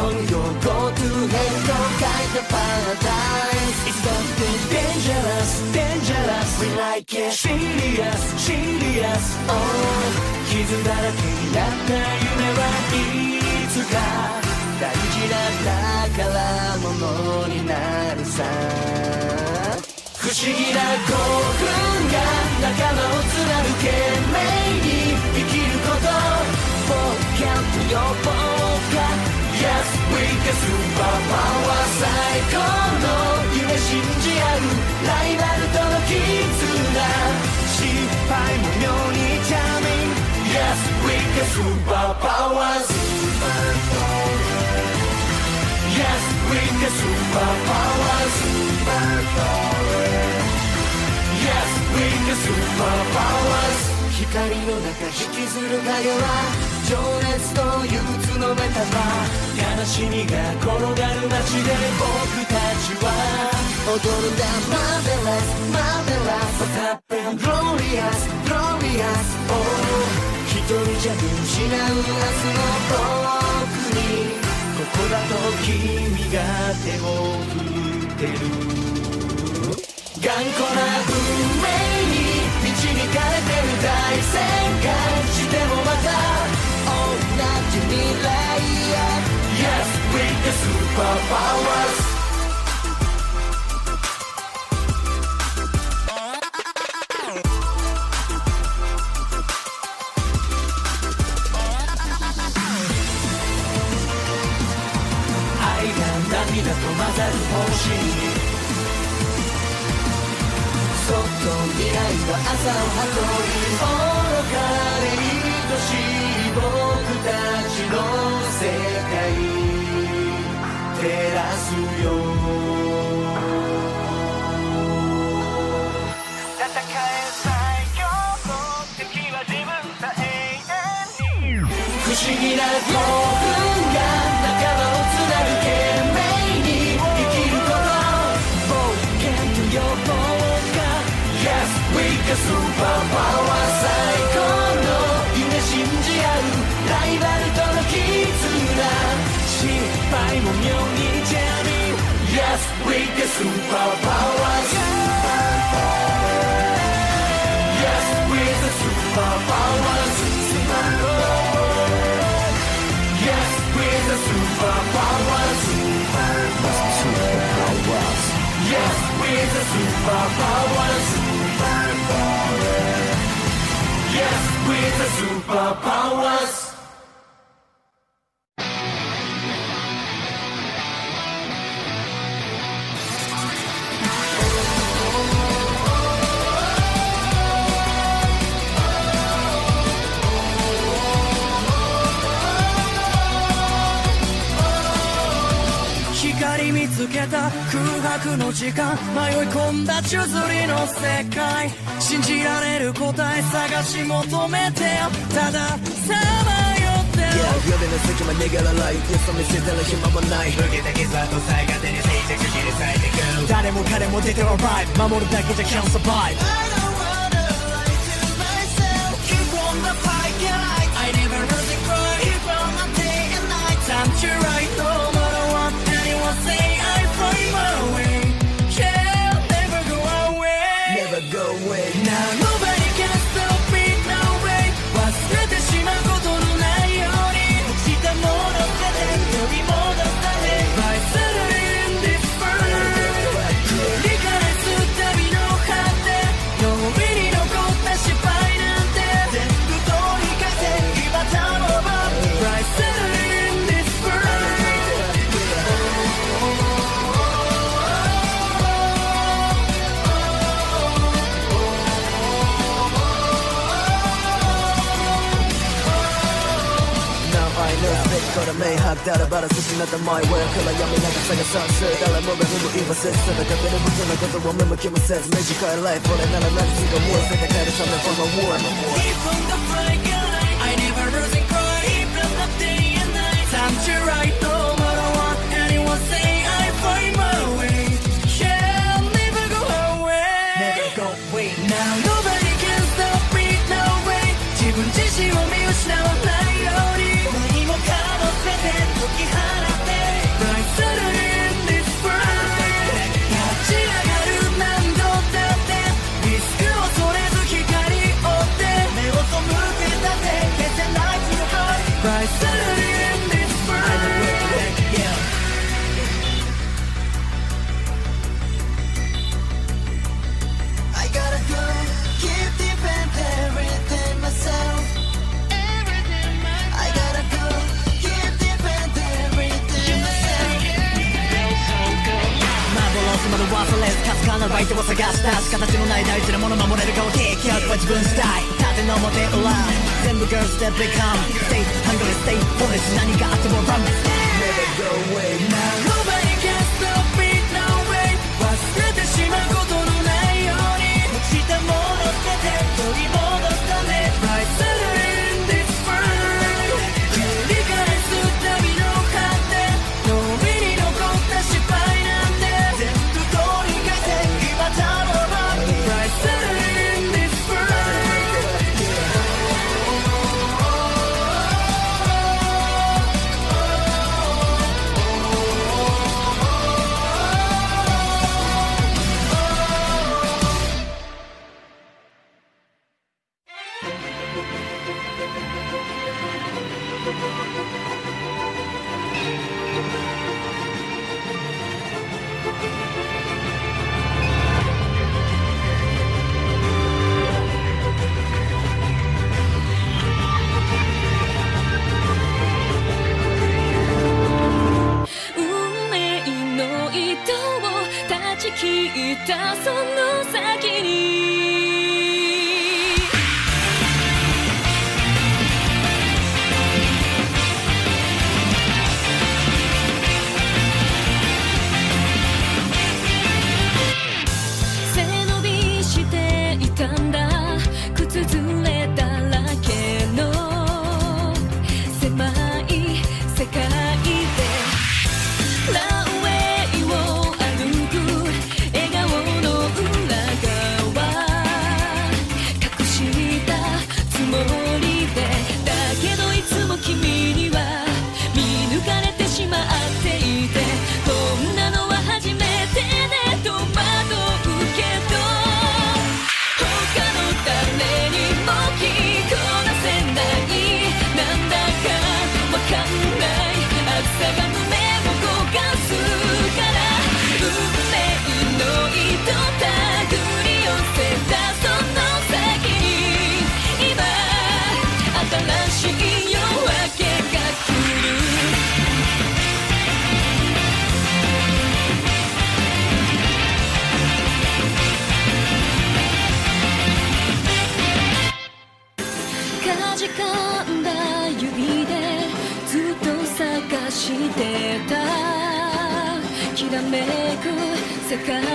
飛び込むよ Go to hell と書いたパラダイス It's something dangerous dangerous. We like it. Serious serious. Oh 傷だらけになった夢はいつか大事な宝物になるさ。不思議な興奮が仲間を貫け命に生きること。冒険と呼ぼうか Yes, we can superpower 最高の夢信じ合うライバルとの絆失敗も妙にチャーミング Yes, we can superpower Yes, we can superpower superpower Yes, we can superpowers 光の中引きずる影は情熱と憂鬱のメタバ悲しみが転がる街で僕たちは。踊るんだ。Marvelous, Marvelous. What's happened? Glorious, Glorious. Oh 一人じゃ見失う明日の僕に。ここだと君が手を振ってる。頑固な運命にちに枯れてる大旋回してもまた同じ未来へ Yes, we the superpowers superpowers. Yes, we're the superpowers. 光見つけた空白の時間。迷い込んだ宙づりの世界。信じられる答え探し求めてよ。たださまよってよ Yeah, 夜の隙間逃げらないよそ見せてる暇もない。受けた傷跡さえが手に静寂切り裂いてく誰も彼も出ては right 守るだけじゃ can't survive れ明白だらばら進んだ my way 暗闇中探さんせ誰もが踏む今せその壁に僕のことを見向きもせず短いライフ俺なら何するかもう世界変えるため for my war Keep on the fight, yeah, I never lose and cry. Keep on the day and night. Time to right, no second.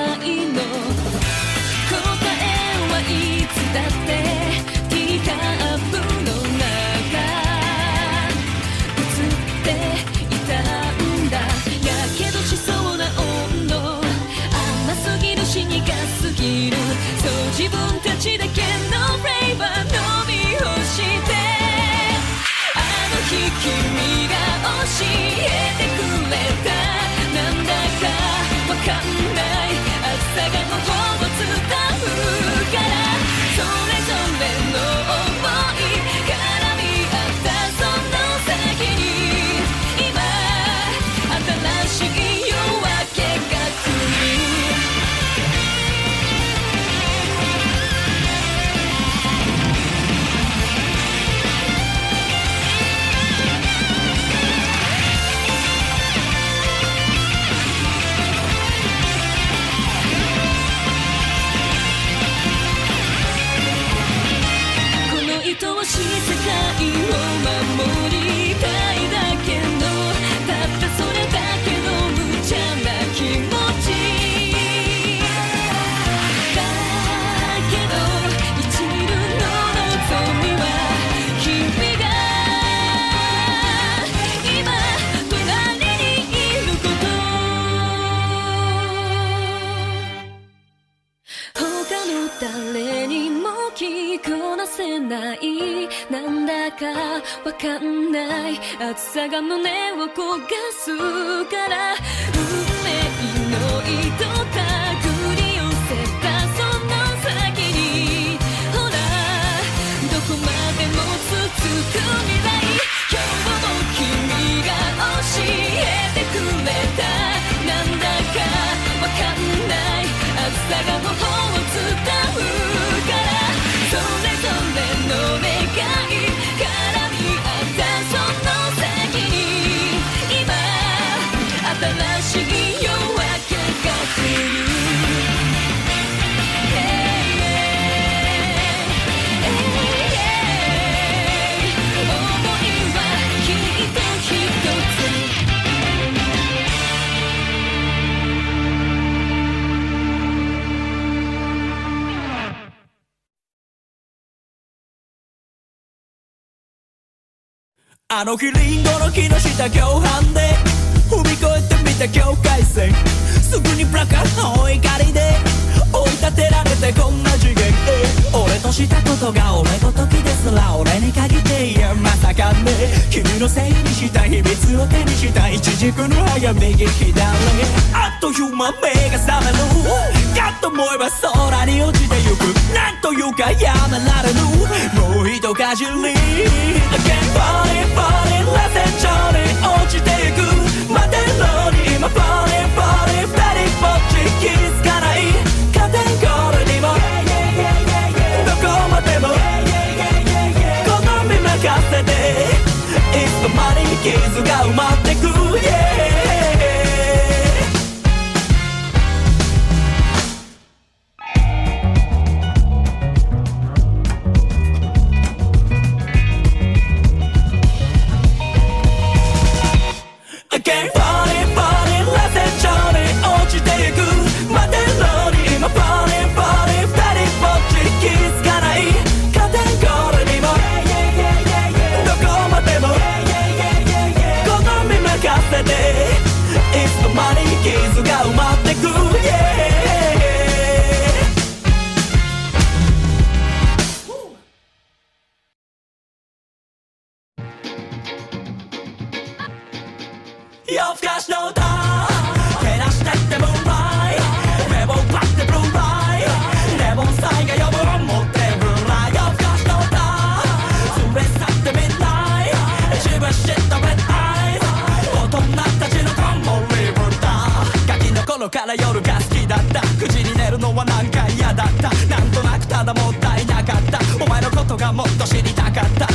かんない。暑さが胸を焦がすから運命あの日リンゴの木の下共犯で踏み越えてみた境界線。すぐにプラカーの怒りで追い立てられてこんな次元へ俺としたことが俺ごときですら俺に限っていやまさかね。君のせいにした秘密を手にした一軸の歯が右左。あっという間目が覚める。かと思えば空に落ちてゆく。なんというかやめられぬもう一かじり。Again falling falling less than 落ちていく。待てるのに今 falling falling 二人ぼっち気づかないカテンゴリーにも。どこまでも。好み任せて。いつの間に傷が埋まってく。Yeah. 傷がっと知りたかった。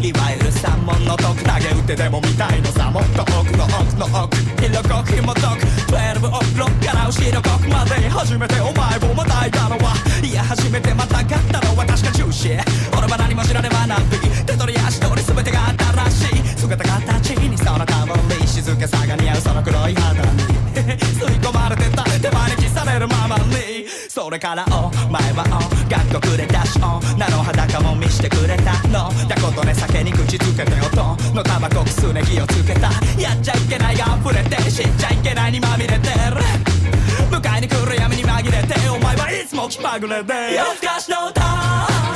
いわゆる三問の解く投げ打ってでも見たいのさもっと奥の奥の奥。広く紐解く。12オクロッから後ろ国まで初めてお前をまたいたのは。いや初めてまたかったのは確か中止。俺は何も知らねばなんて手取り足取り全てが新しい。姿形にそのたまり静けさが似合うその黒い肌に。吸い込まれてた手招きされるままに。それからお前はお学校くれたし女の裸も見してくれたのだことね酒に口つけて音のタバコくすね気をつけたやっちゃいけないが溢れて死んじゃいけないにまみれてる迎えに来る闇に紛れてお前はいつも気まぐれで夜更かしの歌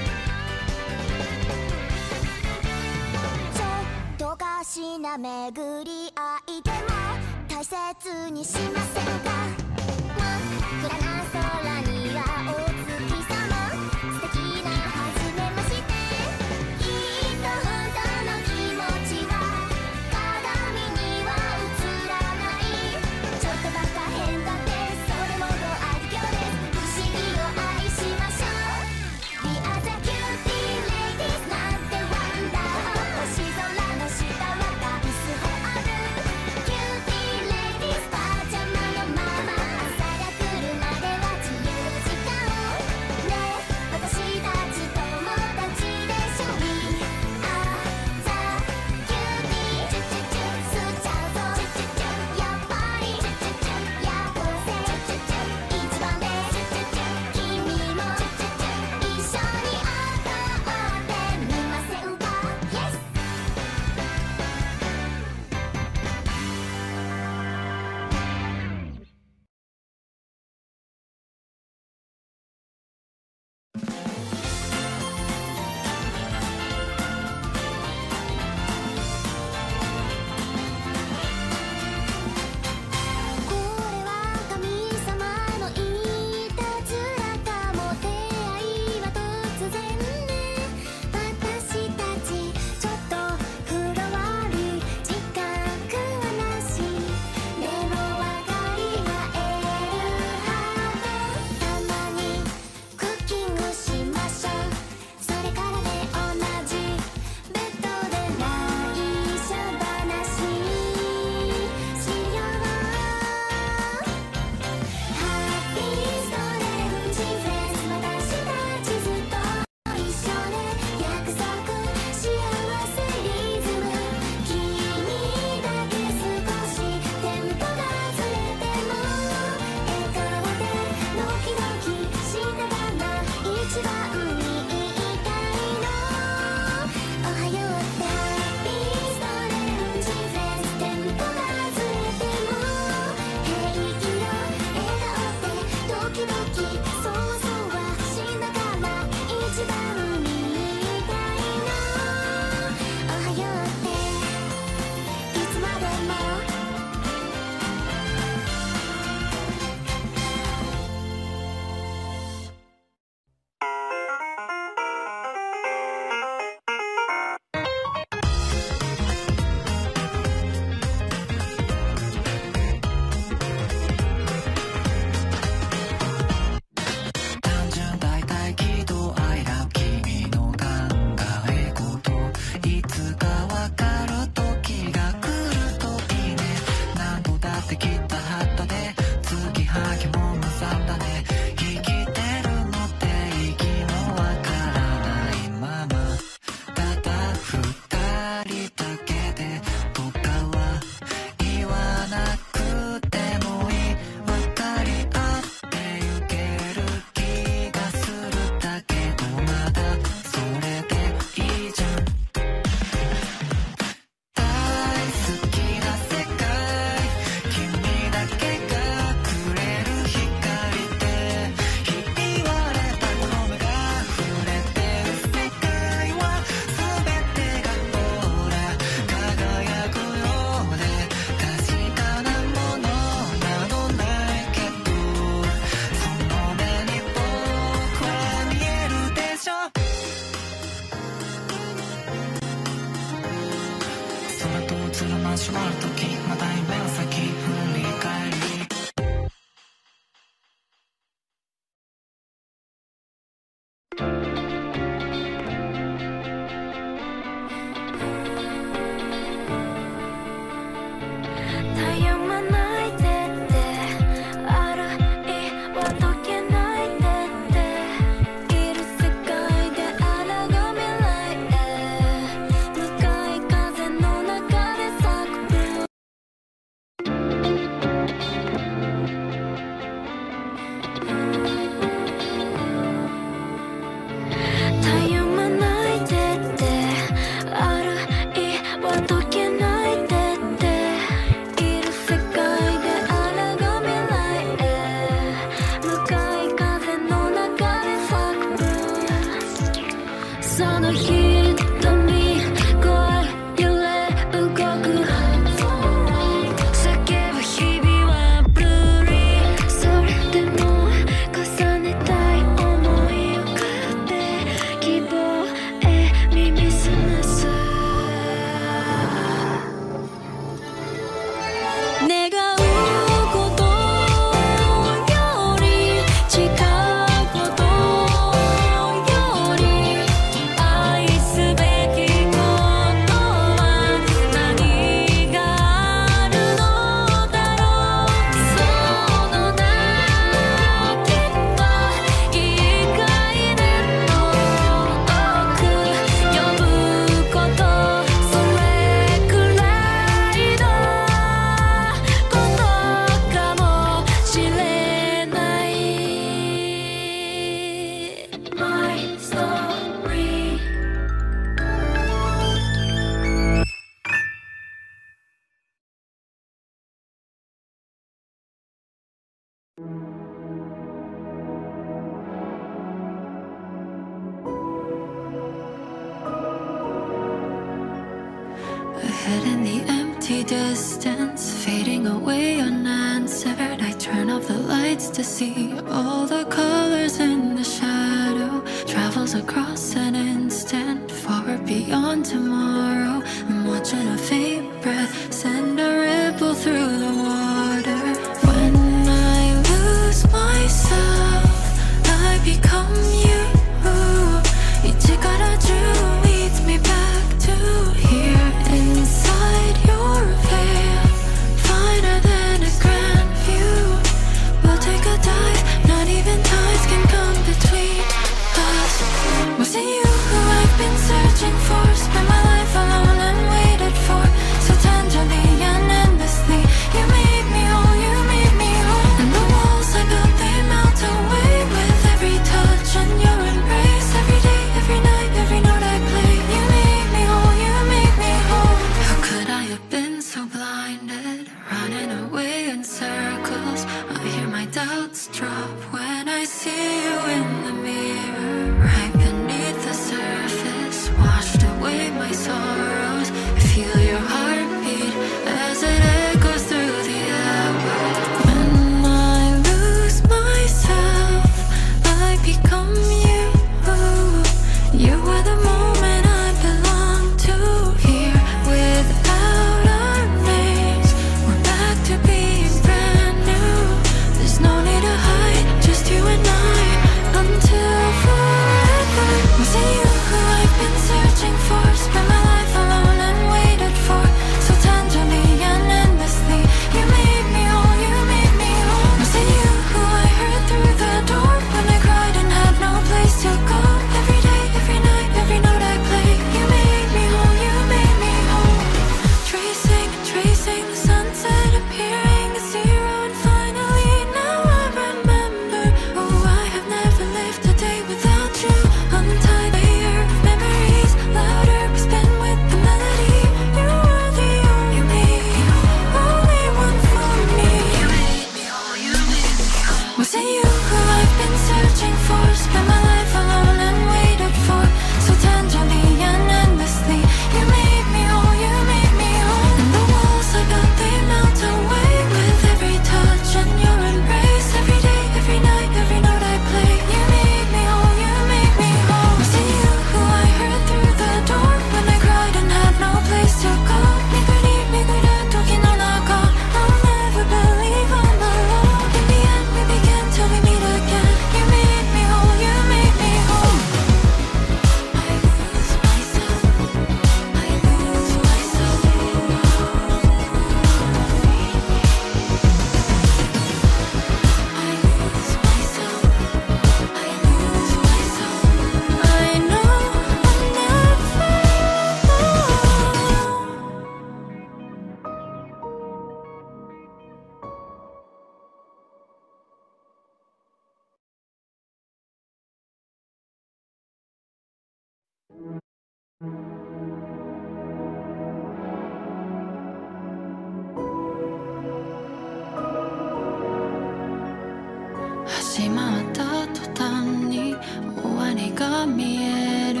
始まった途端に終わりが見える。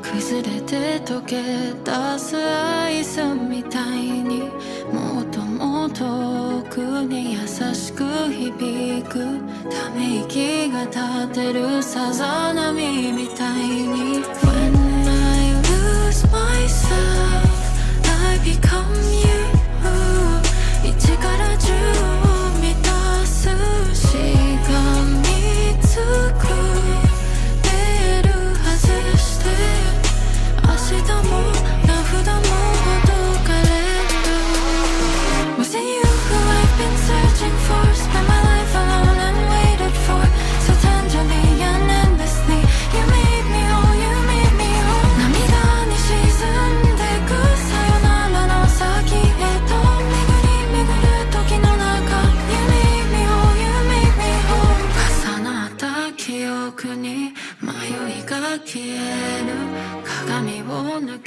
崩れて溶け出すアイスみたいに。もっともっとくに優しく響く。ため息が立てるさざ波みたいに。When I lose myself I become you 1から10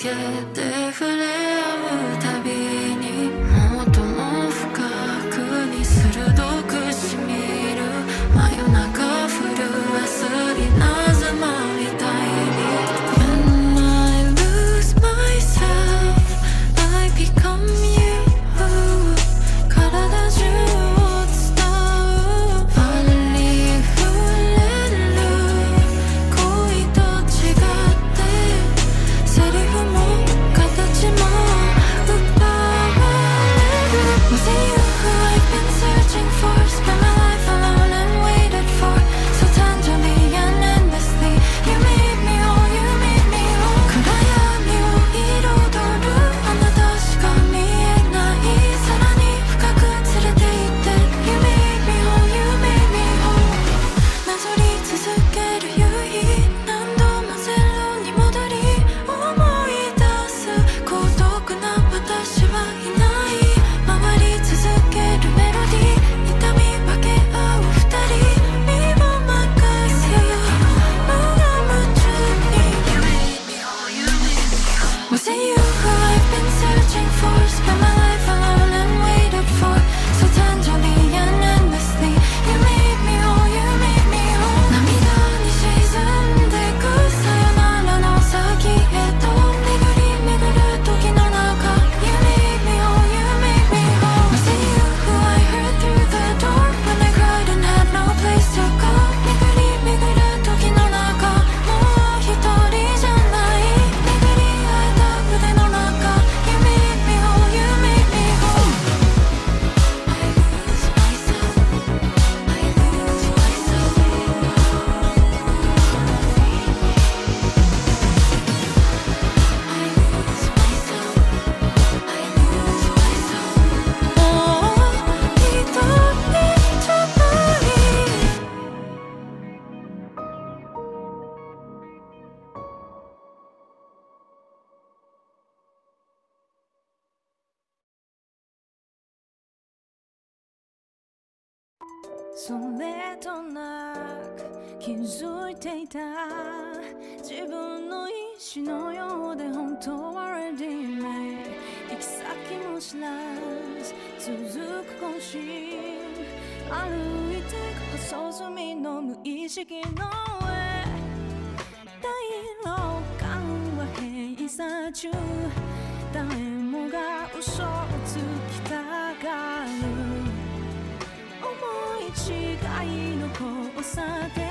que dejaré それとなく気づいていた自分の意志のようで本当は ready made 行き先も知らず続く更新歩いてく細隅の無意識の上。大老感は閉鎖中誰もが嘘をつきたい。sa te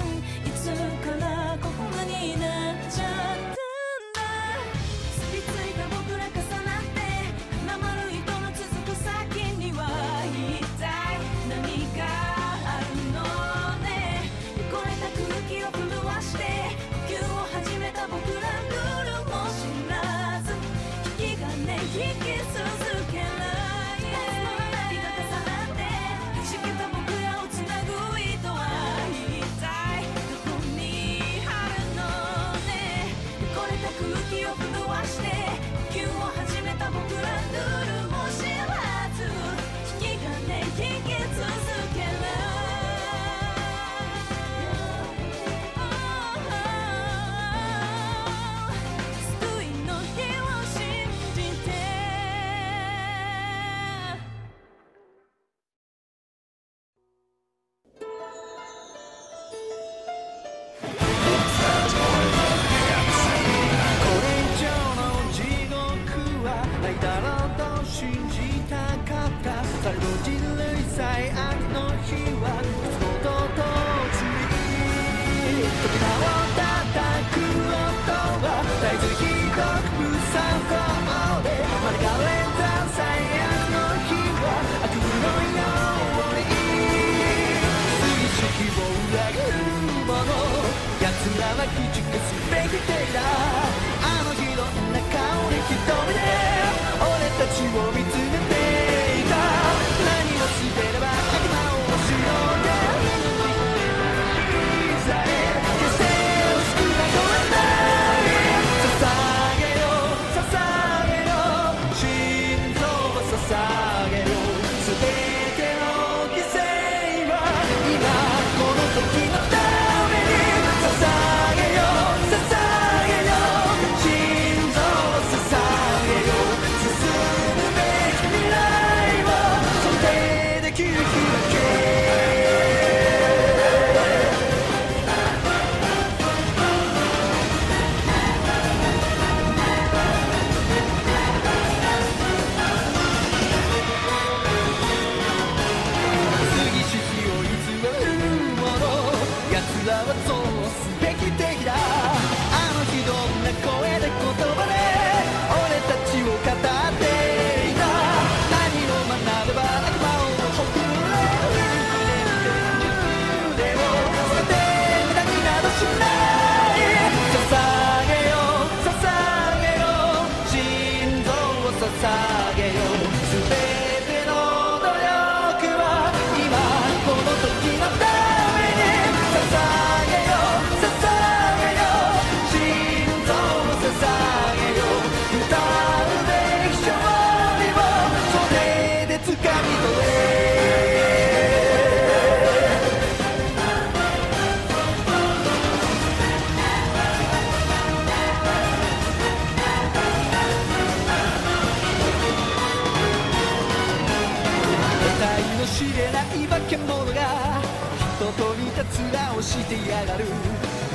てやがる。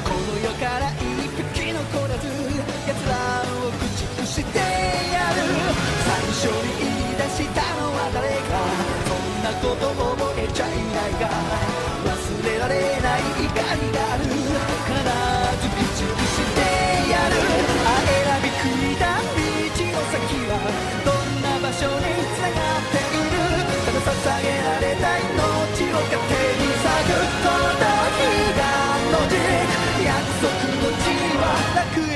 この世から一匹残らず奴らを駆逐してやる。最初に言い出したのは誰か。そんなこと覚えちゃいないが忘れられない怒りがある。必ず駆逐してやる。あ選びくいた道の先はどんな場所につながっている。ただ捧げられた命を糧に探る。こだ Baku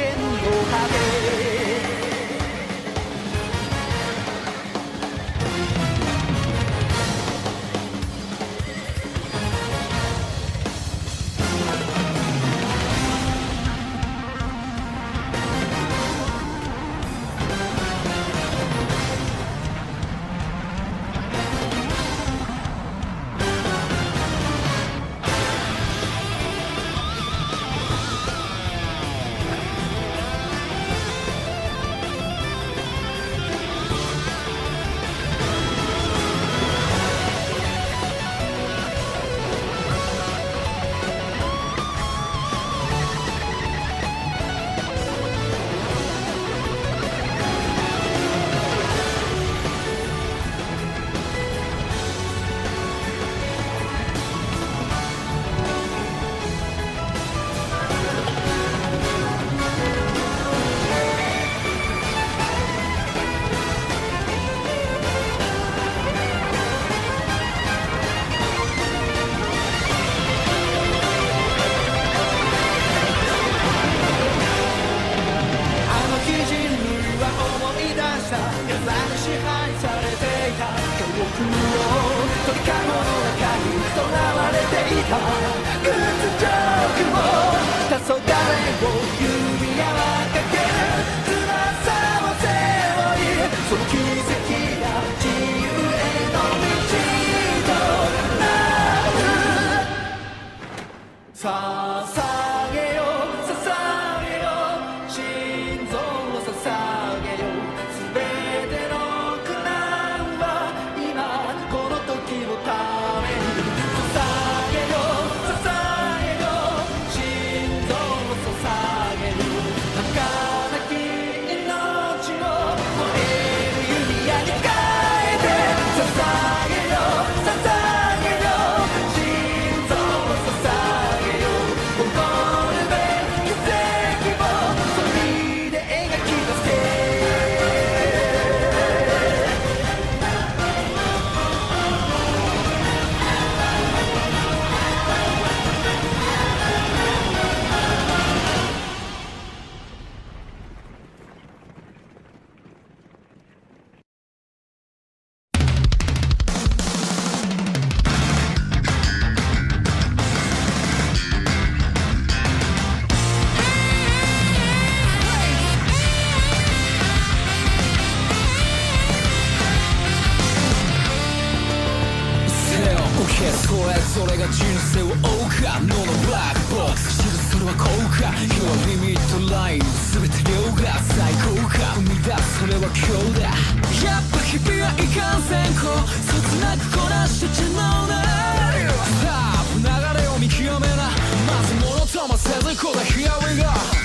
ずものともせずこだ Here we go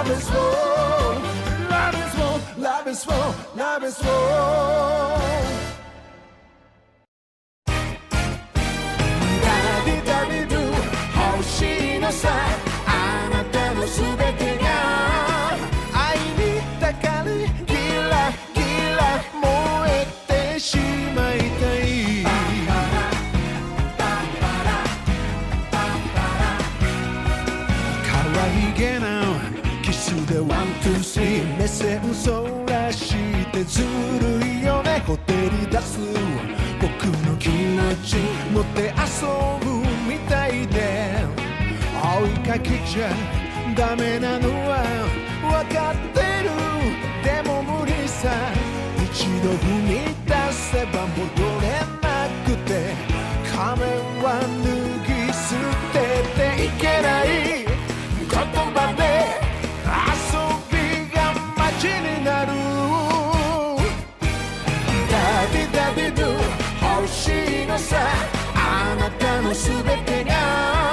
Love is war. Love is war. Love is war. Love is war. 持って遊ぶみたいで。追いかけちゃダメなののさあなたのすべてが